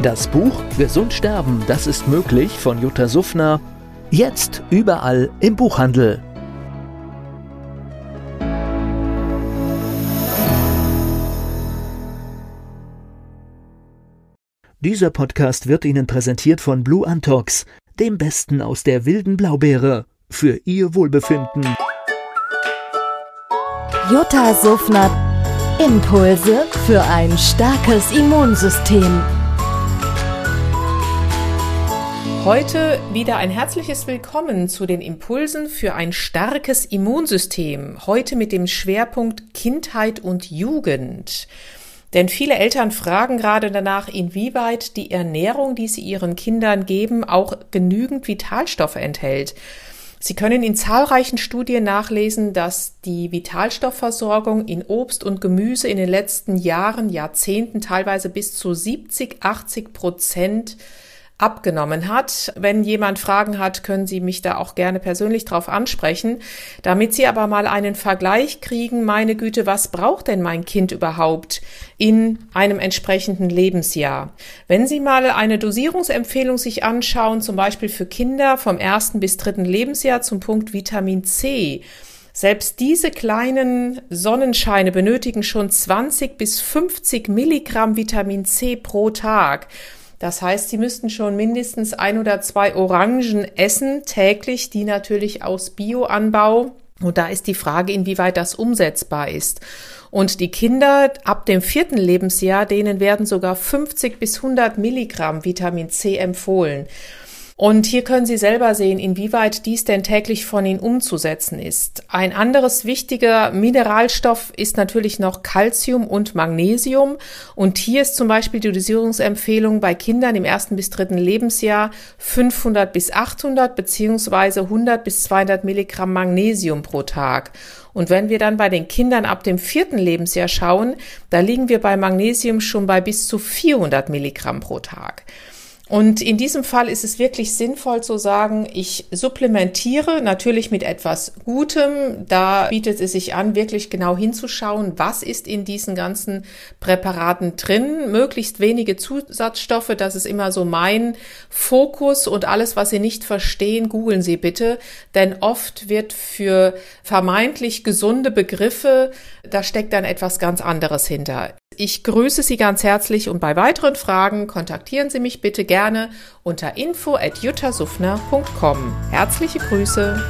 Das Buch Gesund sterben, das ist möglich von Jutta Suffner. Jetzt überall im Buchhandel. Dieser Podcast wird Ihnen präsentiert von Blue Antox, dem Besten aus der wilden Blaubeere, für Ihr Wohlbefinden. Jutta Suffner. Impulse für ein starkes Immunsystem. Heute wieder ein herzliches Willkommen zu den Impulsen für ein starkes Immunsystem. Heute mit dem Schwerpunkt Kindheit und Jugend. Denn viele Eltern fragen gerade danach, inwieweit die Ernährung, die sie ihren Kindern geben, auch genügend Vitalstoffe enthält. Sie können in zahlreichen Studien nachlesen, dass die Vitalstoffversorgung in Obst und Gemüse in den letzten Jahren, Jahrzehnten teilweise bis zu 70, 80 Prozent abgenommen hat. Wenn jemand Fragen hat, können Sie mich da auch gerne persönlich drauf ansprechen. Damit Sie aber mal einen Vergleich kriegen, meine Güte, was braucht denn mein Kind überhaupt in einem entsprechenden Lebensjahr? Wenn Sie mal eine Dosierungsempfehlung sich anschauen, zum Beispiel für Kinder vom ersten bis dritten Lebensjahr zum Punkt Vitamin C, selbst diese kleinen Sonnenscheine benötigen schon 20 bis 50 Milligramm Vitamin C pro Tag. Das heißt, Sie müssten schon mindestens ein oder zwei Orangen essen täglich, die natürlich aus Bioanbau. Und da ist die Frage, inwieweit das umsetzbar ist. Und die Kinder ab dem vierten Lebensjahr, denen werden sogar 50 bis 100 Milligramm Vitamin C empfohlen. Und hier können Sie selber sehen, inwieweit dies denn täglich von Ihnen umzusetzen ist. Ein anderes wichtiger Mineralstoff ist natürlich noch Calcium und Magnesium. Und hier ist zum Beispiel die Dosierungsempfehlung bei Kindern im ersten bis dritten Lebensjahr 500 bis 800 beziehungsweise 100 bis 200 Milligramm Magnesium pro Tag. Und wenn wir dann bei den Kindern ab dem vierten Lebensjahr schauen, da liegen wir bei Magnesium schon bei bis zu 400 Milligramm pro Tag. Und in diesem Fall ist es wirklich sinnvoll zu sagen, ich supplementiere natürlich mit etwas Gutem. Da bietet es sich an, wirklich genau hinzuschauen, was ist in diesen ganzen Präparaten drin. Möglichst wenige Zusatzstoffe, das ist immer so mein Fokus und alles, was Sie nicht verstehen, googeln Sie bitte. Denn oft wird für vermeintlich gesunde Begriffe, da steckt dann etwas ganz anderes hinter. Ich grüße Sie ganz herzlich und bei weiteren Fragen kontaktieren Sie mich bitte gerne unter info@juttasufner.com. Herzliche Grüße.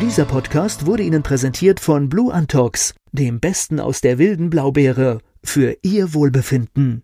Dieser Podcast wurde Ihnen präsentiert von Blue Antox, dem Besten aus der wilden Blaubeere, für Ihr Wohlbefinden.